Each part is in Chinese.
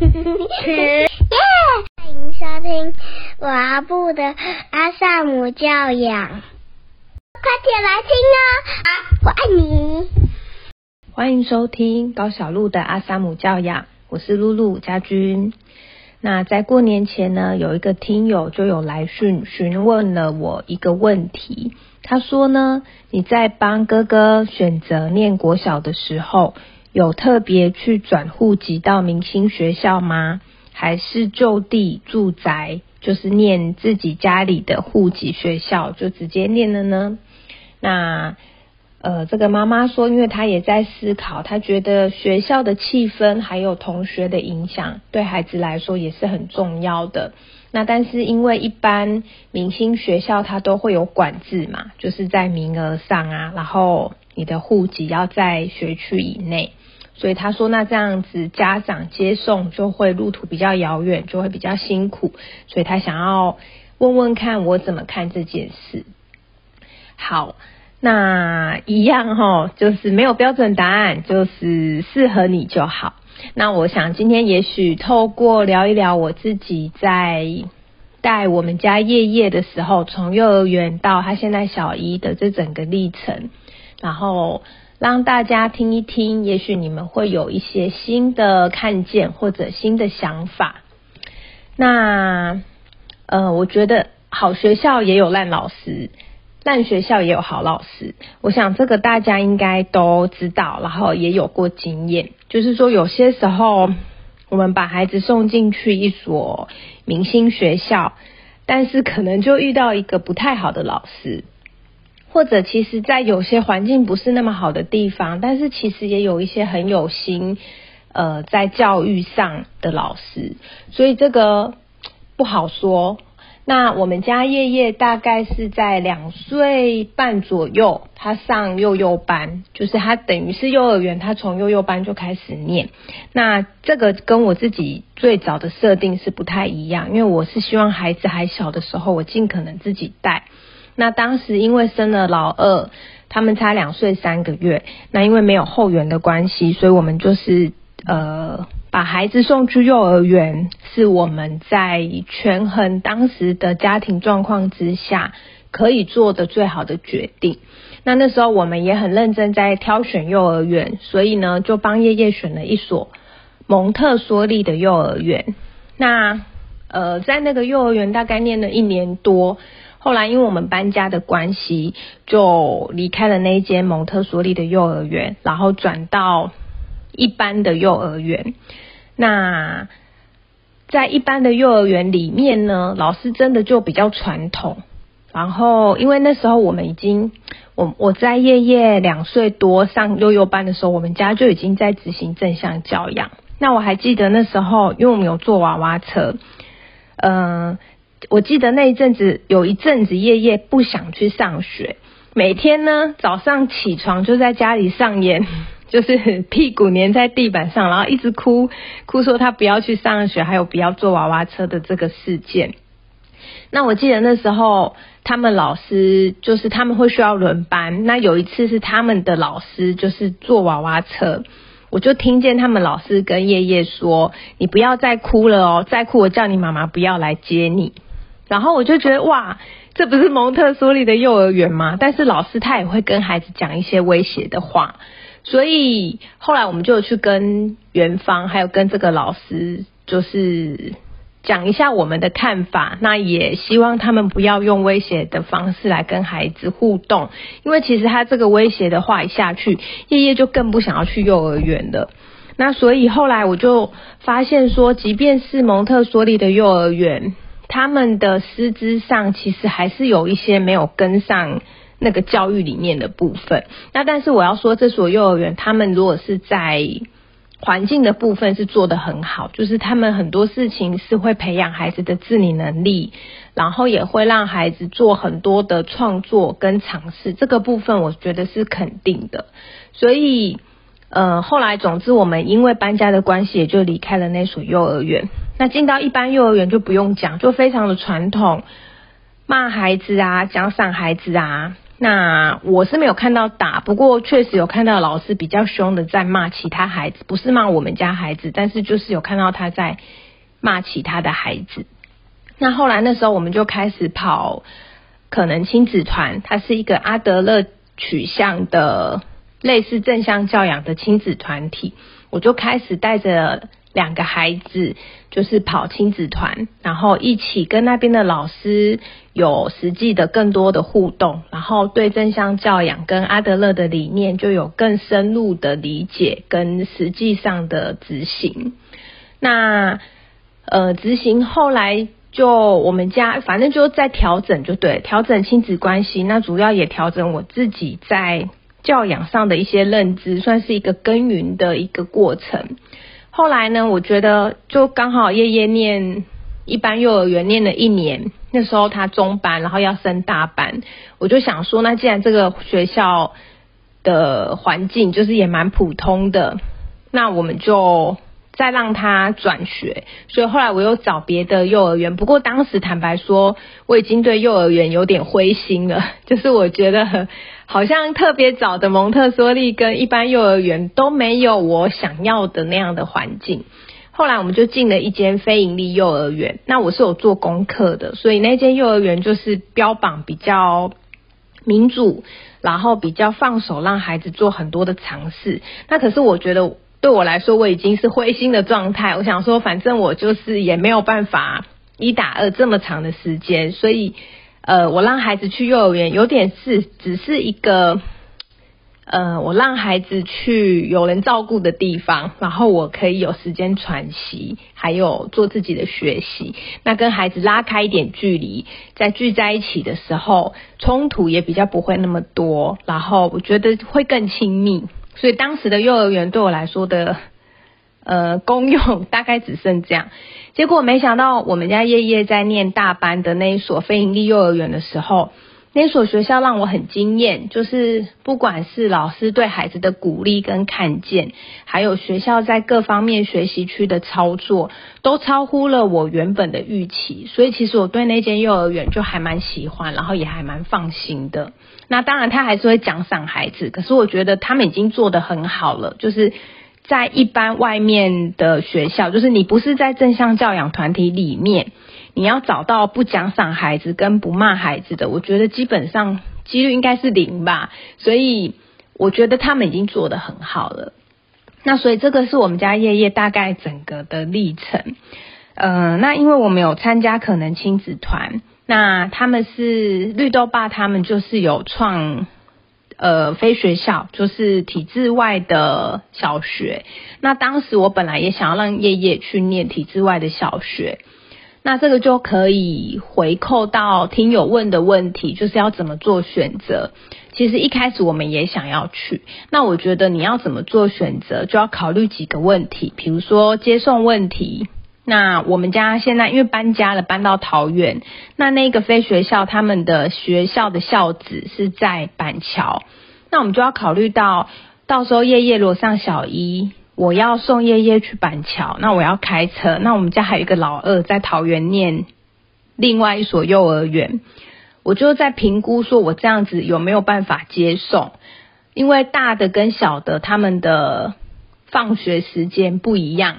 耶！欢迎收听阿布的阿萨姆教养，快点来听哦！啊，我爱你。欢迎收听高小鹿的阿萨姆教养，我是露露家君。那在过年前呢，有一个听友就有来讯询问了我一个问题。他说呢，你在帮哥哥选择念国小的时候，有特别去转户籍到明星学校吗？还是就地住宅，就是念自己家里的户籍学校，就直接念了呢？那。呃，这个妈妈说，因为她也在思考，她觉得学校的气氛还有同学的影响，对孩子来说也是很重要的。那但是因为一般明星学校它都会有管制嘛，就是在名额上啊，然后你的户籍要在学区以内，所以他说那这样子家长接送就会路途比较遥远，就会比较辛苦，所以他想要问问看我怎么看这件事。好。那一样哈，就是没有标准答案，就是适合你就好。那我想今天也许透过聊一聊我自己在带我们家叶叶的时候，从幼儿园到他现在小一的这整个历程，然后让大家听一听，也许你们会有一些新的看见或者新的想法。那呃，我觉得好学校也有烂老师。烂学校也有好老师，我想这个大家应该都知道，然后也有过经验。就是说，有些时候我们把孩子送进去一所明星学校，但是可能就遇到一个不太好的老师，或者其实在有些环境不是那么好的地方，但是其实也有一些很有心，呃，在教育上的老师，所以这个不好说。那我们家叶叶大概是在两岁半左右，他上幼幼班，就是他等于是幼儿园，他从幼幼班就开始念。那这个跟我自己最早的设定是不太一样，因为我是希望孩子还小的时候，我尽可能自己带。那当时因为生了老二，他们差两岁三个月，那因为没有后援的关系，所以我们就是呃。把孩子送去幼儿园，是我们在权衡当时的家庭状况之下可以做的最好的决定。那那时候我们也很认真在挑选幼儿园，所以呢就帮叶叶选了一所蒙特梭利的幼儿园。那呃在那个幼儿园大概念了一年多，后来因为我们搬家的关系，就离开了那一间蒙特梭利的幼儿园，然后转到。一般的幼儿园，那在一般的幼儿园里面呢，老师真的就比较传统。然后，因为那时候我们已经，我我在叶叶两岁多上幼幼班的时候，我们家就已经在执行正向教养。那我还记得那时候，因为我们有坐娃娃车，嗯，我记得那一阵子有一阵子夜夜不想去上学，每天呢早上起床就在家里上演。就是屁股粘在地板上，然后一直哭，哭说他不要去上学，还有不要坐娃娃车的这个事件。那我记得那时候他们老师就是他们会需要轮班，那有一次是他们的老师就是坐娃娃车，我就听见他们老师跟叶叶说：“你不要再哭了哦，再哭我叫你妈妈不要来接你。”然后我就觉得哇，这不是蒙特梭利的幼儿园吗？但是老师他也会跟孩子讲一些威胁的话。所以后来我们就去跟园方，还有跟这个老师，就是讲一下我们的看法。那也希望他们不要用威胁的方式来跟孩子互动，因为其实他这个威胁的话一下去，叶叶就更不想要去幼儿园了。那所以后来我就发现说，即便是蒙特梭利的幼儿园，他们的师资上其实还是有一些没有跟上。那个教育理念的部分，那但是我要说，这所幼儿园他们如果是在环境的部分是做的很好，就是他们很多事情是会培养孩子的自理能力，然后也会让孩子做很多的创作跟尝试，这个部分我觉得是肯定的。所以，呃，后来总之我们因为搬家的关系，也就离开了那所幼儿园。那进到一般幼儿园就不用讲，就非常的传统，骂孩子啊，奖赏孩子啊。那我是没有看到打，不过确实有看到老师比较凶的在骂其他孩子，不是骂我们家孩子，但是就是有看到他在骂其他的孩子。那后来那时候我们就开始跑可能亲子团，它是一个阿德勒取向的类似正向教养的亲子团体，我就开始带着。两个孩子就是跑亲子团，然后一起跟那边的老师有实际的更多的互动，然后对正向教养跟阿德勒的理念就有更深入的理解跟实际上的执行。那呃，执行后来就我们家反正就在调整，就对，调整亲子关系。那主要也调整我自己在教养上的一些认知，算是一个耕耘的一个过程。后来呢？我觉得就刚好夜夜念一般幼儿园念了一年，那时候他中班，然后要升大班，我就想说，那既然这个学校的环境就是也蛮普通的，那我们就。再让他转学，所以后来我又找别的幼儿园。不过当时坦白说，我已经对幼儿园有点灰心了，就是我觉得好像特别早的蒙特梭利跟一般幼儿园都没有我想要的那样的环境。后来我们就进了一间非盈利幼儿园，那我是有做功课的，所以那间幼儿园就是标榜比较民主，然后比较放手让孩子做很多的尝试。那可是我觉得。对我来说，我已经是灰心的状态。我想说，反正我就是也没有办法一打二这么长的时间，所以呃，我让孩子去幼儿园，有点是只是一个呃，我让孩子去有人照顾的地方，然后我可以有时间喘息，还有做自己的学习。那跟孩子拉开一点距离，在聚在一起的时候，冲突也比较不会那么多，然后我觉得会更亲密。所以当时的幼儿园对我来说的呃功用大概只剩这样，结果没想到我们家叶叶在念大班的那一所非营利幼儿园的时候，那所学校让我很惊艳，就是不管是老师对孩子的鼓励跟看见，还有学校在各方面学习区的操作，都超乎了我原本的预期。所以其实我对那间幼儿园就还蛮喜欢，然后也还蛮放心的。那当然，他还是会奖赏孩子，可是我觉得他们已经做得很好了。就是在一般外面的学校，就是你不是在正向教养团体里面，你要找到不奖赏孩子跟不骂孩子的，我觉得基本上几率应该是零吧。所以我觉得他们已经做得很好了。那所以这个是我们家叶叶大概整个的历程。嗯，那因为我们有参加可能亲子团。那他们是绿豆爸，他们就是有创呃非学校，就是体制外的小学。那当时我本来也想要让叶叶去念体制外的小学，那这个就可以回扣到听友问的问题，就是要怎么做选择。其实一开始我们也想要去，那我觉得你要怎么做选择，就要考虑几个问题，比如说接送问题。那我们家现在因为搬家了，搬到桃园。那那个非学校，他们的学校的校址是在板桥。那我们就要考虑到，到时候夜夜如果上小一，我要送叶叶去板桥，那我要开车。那我们家还有一个老二在桃园念另外一所幼儿园，我就在评估说我这样子有没有办法接送，因为大的跟小的他们的放学时间不一样。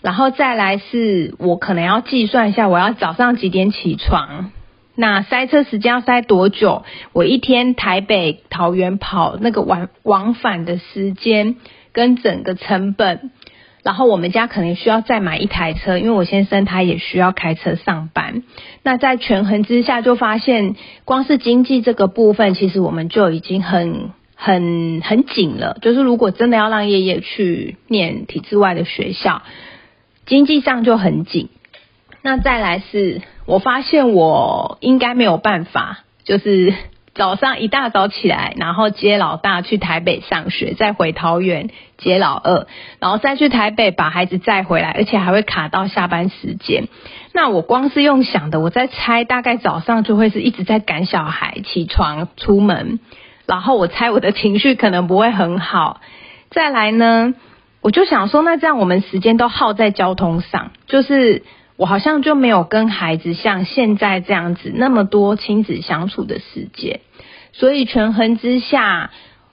然后再来是我可能要计算一下，我要早上几点起床，那塞车时间要塞多久？我一天台北桃园跑那个往往返的时间跟整个成本，然后我们家可能需要再买一台车，因为我先生他也需要开车上班。那在权衡之下，就发现光是经济这个部分，其实我们就已经很很很紧了。就是如果真的要让叶叶去念体制外的学校。经济上就很紧，那再来是我发现我应该没有办法，就是早上一大早起来，然后接老大去台北上学，再回桃园接老二，然后再去台北把孩子载回来，而且还会卡到下班时间。那我光是用想的，我在猜大概早上就会是一直在赶小孩起床出门，然后我猜我的情绪可能不会很好。再来呢？我就想说，那这样我们时间都耗在交通上，就是我好像就没有跟孩子像现在这样子那么多亲子相处的时间，所以权衡之下，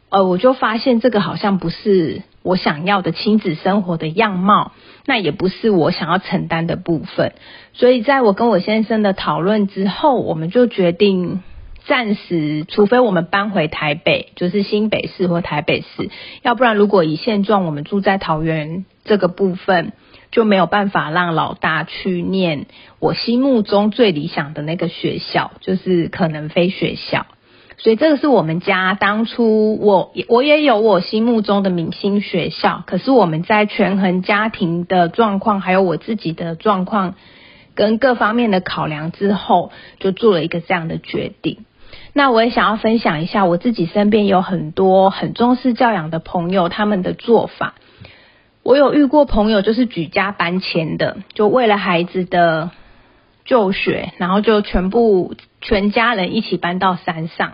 呃，我就发现这个好像不是我想要的亲子生活的样貌，那也不是我想要承担的部分。所以在我跟我先生的讨论之后，我们就决定暂时，除非我们搬回台北，就是新北市或台北市，要不然如果以现状，我们住在桃园这个部分。就没有办法让老大去念我心目中最理想的那个学校，就是可能非学校。所以这个是我们家当初我我也有我心目中的明星学校，可是我们在权衡家庭的状况，还有我自己的状况跟各方面的考量之后，就做了一个这样的决定。那我也想要分享一下我自己身边有很多很重视教养的朋友他们的做法。我有遇过朋友，就是举家搬迁的，就为了孩子的就学，然后就全部全家人一起搬到山上，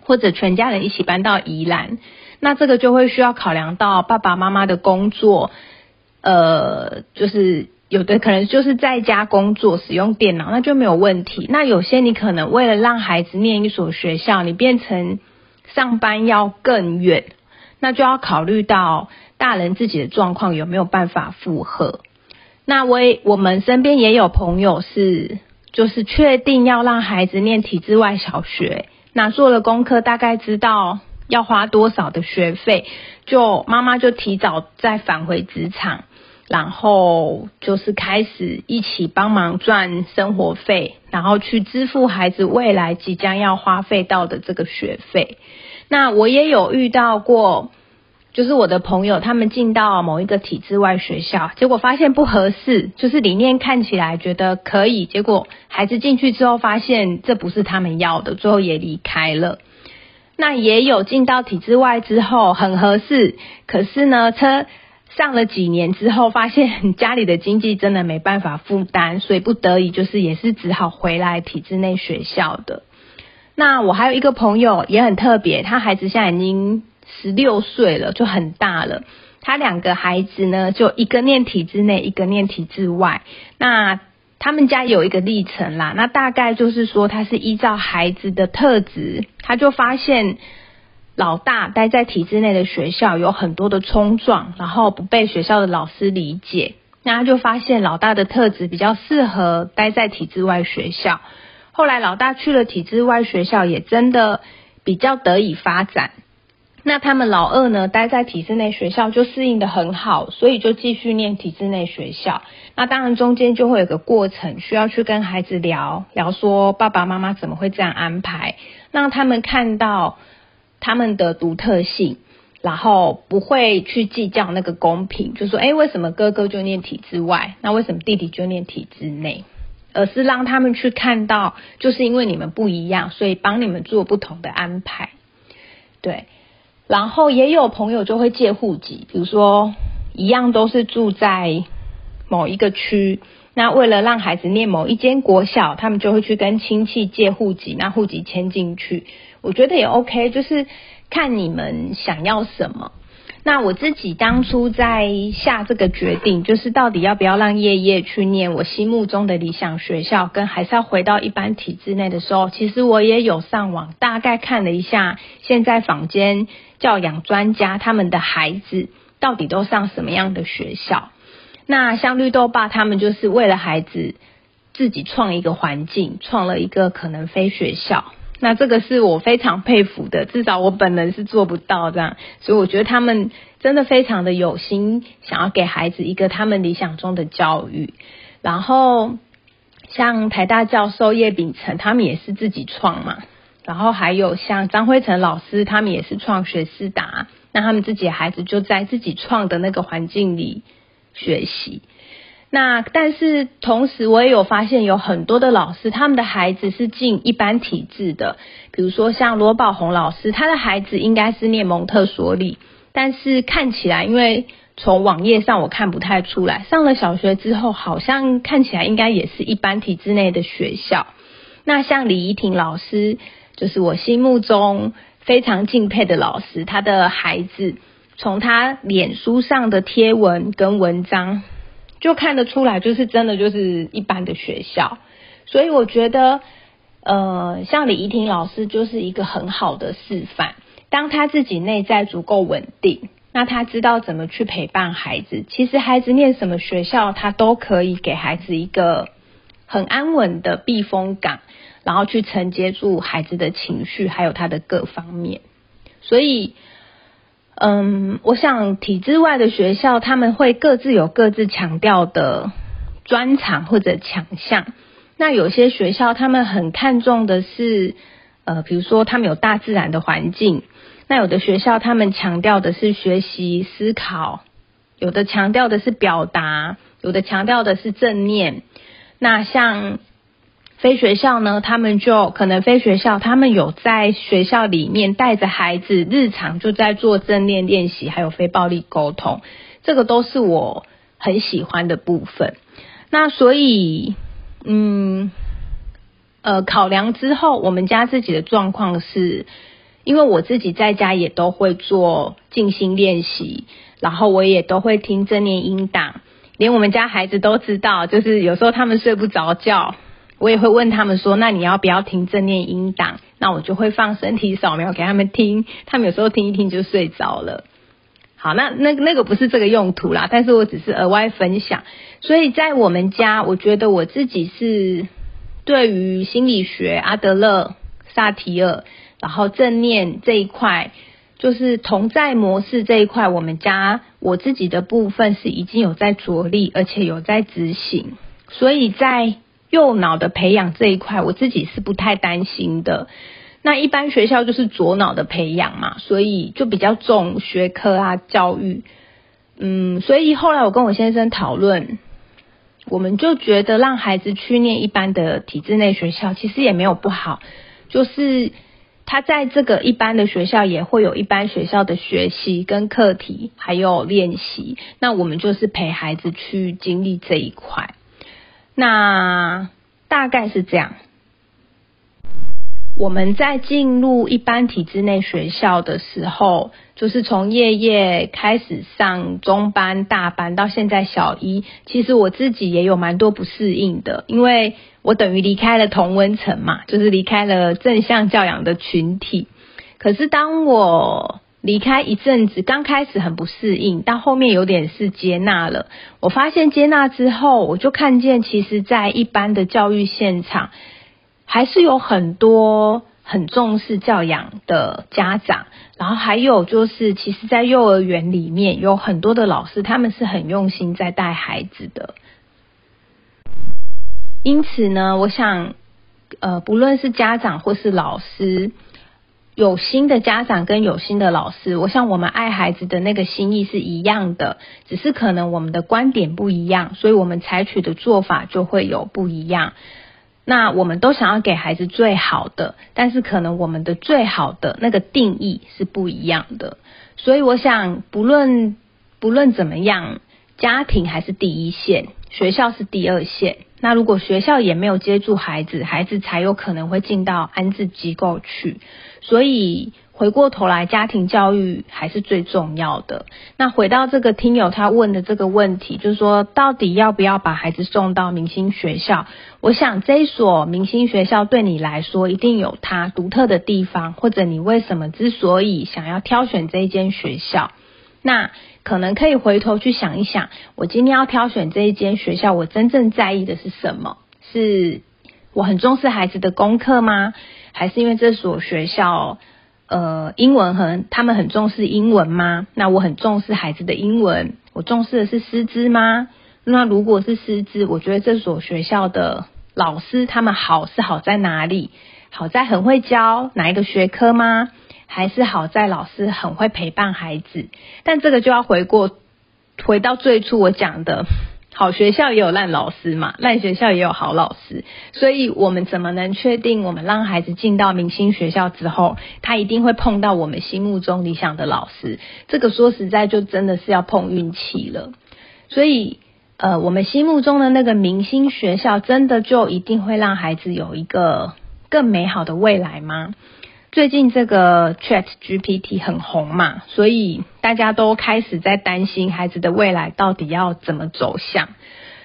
或者全家人一起搬到宜兰。那这个就会需要考量到爸爸妈妈的工作，呃，就是有的可能就是在家工作使用电脑，那就没有问题。那有些你可能为了让孩子念一所学校，你变成上班要更远，那就要考虑到。大人自己的状况有没有办法负荷？那我我们身边也有朋友是，就是确定要让孩子念体制外小学，那做了功课，大概知道要花多少的学费，就妈妈就提早再返回职场，然后就是开始一起帮忙赚生活费，然后去支付孩子未来即将要花费到的这个学费。那我也有遇到过。就是我的朋友，他们进到某一个体制外学校，结果发现不合适，就是理念看起来觉得可以，结果孩子进去之后发现这不是他们要的，最后也离开了。那也有进到体制外之后很合适，可是呢，车上了几年之后，发现家里的经济真的没办法负担，所以不得已就是也是只好回来体制内学校的。那我还有一个朋友也很特别，他孩子现在已经。十六岁了，就很大了。他两个孩子呢，就一个念体制内，一个念体制外。那他们家有一个历程啦，那大概就是说，他是依照孩子的特质，他就发现老大待在体制内的学校有很多的冲撞，然后不被学校的老师理解。那他就发现老大的特质比较适合待在体制外学校。后来老大去了体制外学校，也真的比较得以发展。那他们老二呢，待在体制内学校就适应的很好，所以就继续念体制内学校。那当然中间就会有个过程，需要去跟孩子聊聊，说爸爸妈妈怎么会这样安排，让他们看到他们的独特性，然后不会去计较那个公平，就说哎，为什么哥哥就念体制外，那为什么弟弟就念体制内？而是让他们去看到，就是因为你们不一样，所以帮你们做不同的安排，对。然后也有朋友就会借户籍，比如说一样都是住在某一个区，那为了让孩子念某一间国小，他们就会去跟亲戚借户籍，那户籍迁进去，我觉得也 OK，就是看你们想要什么。那我自己当初在下这个决定，就是到底要不要让叶叶去念我心目中的理想学校，跟还是要回到一般体制内的时候，其实我也有上网大概看了一下，现在坊间教养专家他们的孩子到底都上什么样的学校。那像绿豆爸他们就是为了孩子自己创一个环境，创了一个可能非学校。那这个是我非常佩服的，至少我本人是做不到这样，所以我觉得他们真的非常的有心，想要给孩子一个他们理想中的教育。然后像台大教授叶秉成，他们也是自己创嘛，然后还有像张辉成老师，他们也是创学思达，那他们自己的孩子就在自己创的那个环境里学习。那但是同时，我也有发现有很多的老师，他们的孩子是进一般体制的，比如说像罗宝红老师，他的孩子应该是念蒙特梭利，但是看起来，因为从网页上我看不太出来，上了小学之后，好像看起来应该也是一般体制内的学校。那像李怡婷老师，就是我心目中非常敬佩的老师，他的孩子从他脸书上的贴文跟文章。就看得出来，就是真的就是一般的学校，所以我觉得，呃，像李怡婷老师就是一个很好的示范。当他自己内在足够稳定，那他知道怎么去陪伴孩子。其实孩子念什么学校，他都可以给孩子一个很安稳的避风港，然后去承接住孩子的情绪，还有他的各方面。所以，嗯，我想体制外的学校，他们会各自有各自强调的专长或者强项。那有些学校，他们很看重的是，呃，比如说他们有大自然的环境。那有的学校他们强调的是学习思考，有的强调的是表达，有的强调的是正念。那像非学校呢，他们就可能非学校，他们有在学校里面带着孩子日常就在做正念练习，还有非暴力沟通，这个都是我很喜欢的部分。那所以，嗯，呃，考量之后，我们家自己的状况是。因为我自己在家也都会做静心练习，然后我也都会听正念音档，连我们家孩子都知道，就是有时候他们睡不着觉，我也会问他们说：“那你要不要听正念音档？”那我就会放身体扫描给他们听，他们有时候听一听就睡着了。好，那那那个不是这个用途啦，但是我只是额外分享。所以在我们家，我觉得我自己是对于心理学、阿德勒、萨提尔。然后正念这一块，就是同在模式这一块，我们家我自己的部分是已经有在着力，而且有在执行。所以在右脑的培养这一块，我自己是不太担心的。那一般学校就是左脑的培养嘛，所以就比较重学科啊教育。嗯，所以后来我跟我先生讨论，我们就觉得让孩子去念一般的体制内学校，其实也没有不好，就是。他在这个一般的学校也会有一般学校的学习跟课题，还有练习。那我们就是陪孩子去经历这一块。那大概是这样。我们在进入一般体制内学校的时候，就是从夜夜开始上中班、大班，到现在小一，其实我自己也有蛮多不适应的，因为。我等于离开了同温层嘛，就是离开了正向教养的群体。可是当我离开一阵子，刚开始很不适应，到后面有点是接纳了。我发现接纳之后，我就看见，其实，在一般的教育现场，还是有很多很重视教养的家长。然后还有就是，其实，在幼儿园里面，有很多的老师，他们是很用心在带孩子的。因此呢，我想，呃，不论是家长或是老师，有心的家长跟有心的老师，我想我们爱孩子的那个心意是一样的，只是可能我们的观点不一样，所以我们采取的做法就会有不一样。那我们都想要给孩子最好的，但是可能我们的最好的那个定义是不一样的。所以我想，不论不论怎么样，家庭还是第一线，学校是第二线。那如果学校也没有接住孩子，孩子才有可能会进到安置机构去。所以回过头来，家庭教育还是最重要的。那回到这个听友他问的这个问题，就是说到底要不要把孩子送到明星学校？我想这一所明星学校对你来说一定有它独特的地方，或者你为什么之所以想要挑选这一间学校？那可能可以回头去想一想，我今天要挑选这一间学校，我真正在意的是什么？是我很重视孩子的功课吗？还是因为这所学校，呃，英文很，他们很重视英文吗？那我很重视孩子的英文，我重视的是师资吗？那如果是师资，我觉得这所学校的老师他们好是好在哪里？好在很会教哪一个学科吗？还是好在老师很会陪伴孩子，但这个就要回过回到最初我讲的，好学校也有烂老师嘛，烂学校也有好老师，所以我们怎么能确定我们让孩子进到明星学校之后，他一定会碰到我们心目中理想的老师？这个说实在就真的是要碰运气了。所以，呃，我们心目中的那个明星学校，真的就一定会让孩子有一个更美好的未来吗？最近这个 Chat GPT 很红嘛，所以大家都开始在担心孩子的未来到底要怎么走向。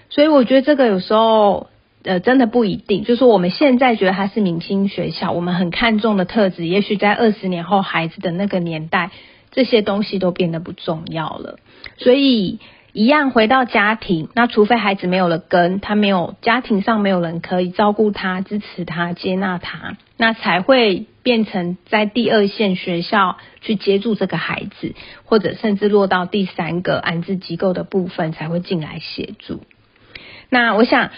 所以我觉得这个有时候呃，真的不一定。就是说我们现在觉得它是明星学校，我们很看重的特质，也许在二十年后孩子的那个年代，这些东西都变得不重要了。所以。一样回到家庭，那除非孩子没有了根，他没有家庭上没有人可以照顾他、支持他、接纳他，那才会变成在第二线学校去接住这个孩子，或者甚至落到第三个安置机构的部分才会进来协助。那我想。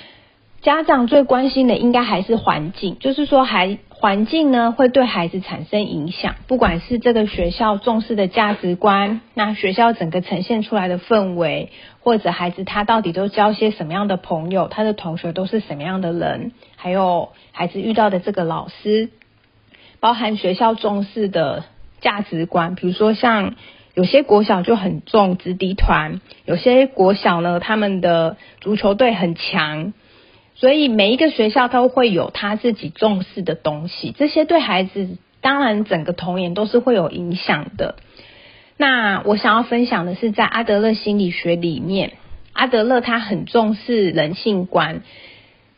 家长最关心的应该还是环境，就是说孩环境呢会对孩子产生影响，不管是这个学校重视的价值观，那学校整个呈现出来的氛围，或者孩子他到底都交些什么样的朋友，他的同学都是什么样的人，还有孩子遇到的这个老师，包含学校重视的价值观，比如说像有些国小就很重子弟团，有些国小呢他们的足球队很强。所以每一个学校都会有他自己重视的东西，这些对孩子当然整个童年都是会有影响的。那我想要分享的是，在阿德勒心理学里面，阿德勒他很重视人性观，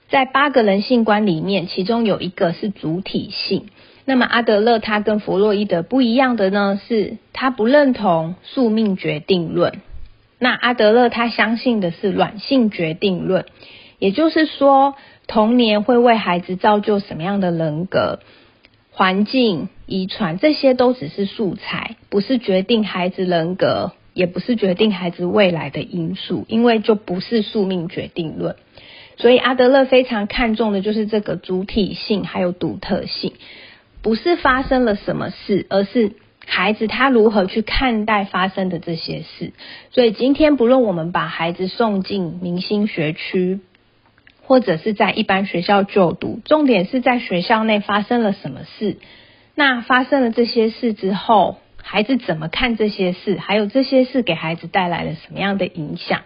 在八个人性观里面，其中有一个是主体性。那么阿德勒他跟弗洛伊德不一样的呢，是他不认同宿命决定论。那阿德勒他相信的是软性决定论。也就是说，童年会为孩子造就什么样的人格？环境、遗传，这些都只是素材，不是决定孩子人格，也不是决定孩子未来的因素，因为就不是宿命决定论。所以阿德勒非常看重的就是这个主体性还有独特性，不是发生了什么事，而是孩子他如何去看待发生的这些事。所以今天不论我们把孩子送进明星学区。或者是在一般学校就读，重点是在学校内发生了什么事。那发生了这些事之后，孩子怎么看这些事？还有这些事给孩子带来了什么样的影响？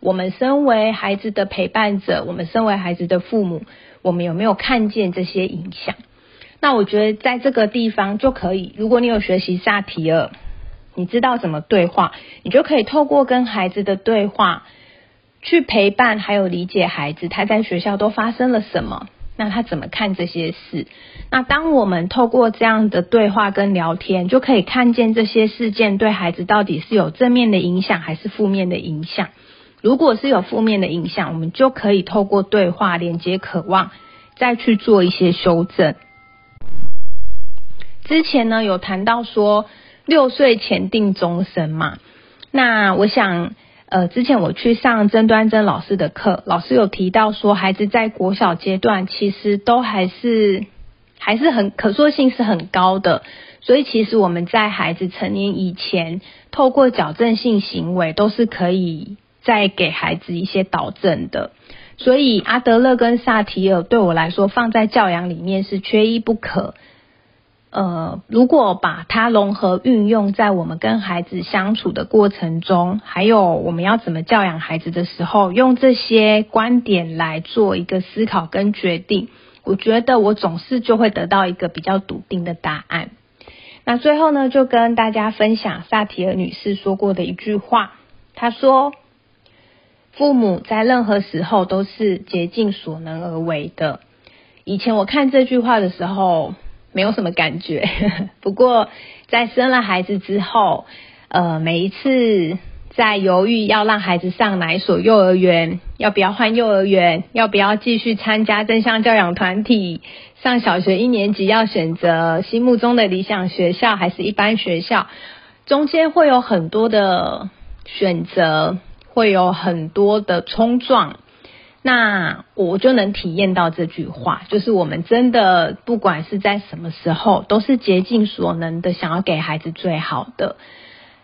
我们身为孩子的陪伴者，我们身为孩子的父母，我们有没有看见这些影响？那我觉得在这个地方就可以，如果你有学习萨提尔，你知道怎么对话，你就可以透过跟孩子的对话。去陪伴，还有理解孩子他在学校都发生了什么，那他怎么看这些事？那当我们透过这样的对话跟聊天，就可以看见这些事件对孩子到底是有正面的影响还是负面的影响。如果是有负面的影响，我们就可以透过对话连接渴望，再去做一些修正。之前呢有谈到说六岁前定终身嘛，那我想。呃，之前我去上曾端珍老师的课，老师有提到说，孩子在国小阶段其实都还是还是很可塑性是很高的，所以其实我们在孩子成年以前，透过矫正性行为都是可以再给孩子一些导正的，所以阿德勒跟萨提尔对我来说放在教养里面是缺一不可。呃，如果把它融合运用在我们跟孩子相处的过程中，还有我们要怎么教养孩子的时候，用这些观点来做一个思考跟决定，我觉得我总是就会得到一个比较笃定的答案。那最后呢，就跟大家分享萨提尔女士说过的一句话，她说：“父母在任何时候都是竭尽所能而为的。”以前我看这句话的时候。没有什么感觉，不过在生了孩子之后，呃，每一次在犹豫要让孩子上哪所幼儿园，要不要换幼儿园，要不要继续参加正向教养团体，上小学一年级要选择心目中的理想学校还是一般学校，中间会有很多的选择，会有很多的冲撞。那我就能体验到这句话，就是我们真的不管是在什么时候，都是竭尽所能的想要给孩子最好的。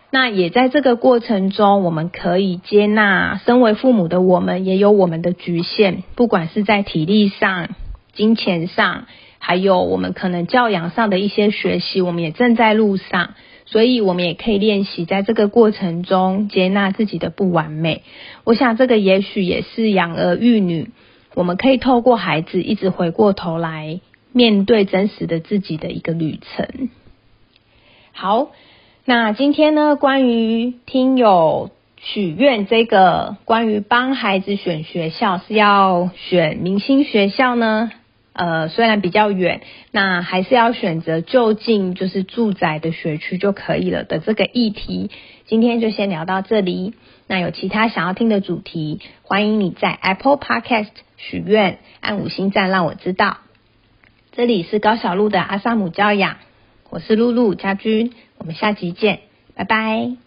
那也在这个过程中，我们可以接纳，身为父母的我们也有我们的局限，不管是在体力上、金钱上，还有我们可能教养上的一些学习，我们也正在路上。所以，我们也可以练习在这个过程中接纳自己的不完美。我想，这个也许也是养儿育女，我们可以透过孩子一直回过头来面对真实的自己的一个旅程。好，那今天呢，关于听友许愿这个关于帮孩子选学校是要选明星学校呢？呃，虽然比较远，那还是要选择就近就是住宅的学区就可以了的这个议题，今天就先聊到这里。那有其他想要听的主题，欢迎你在 Apple Podcast 许愿，按五星赞让我知道。这里是高小路的阿萨姆教养，我是露露家君，我们下集见，拜拜。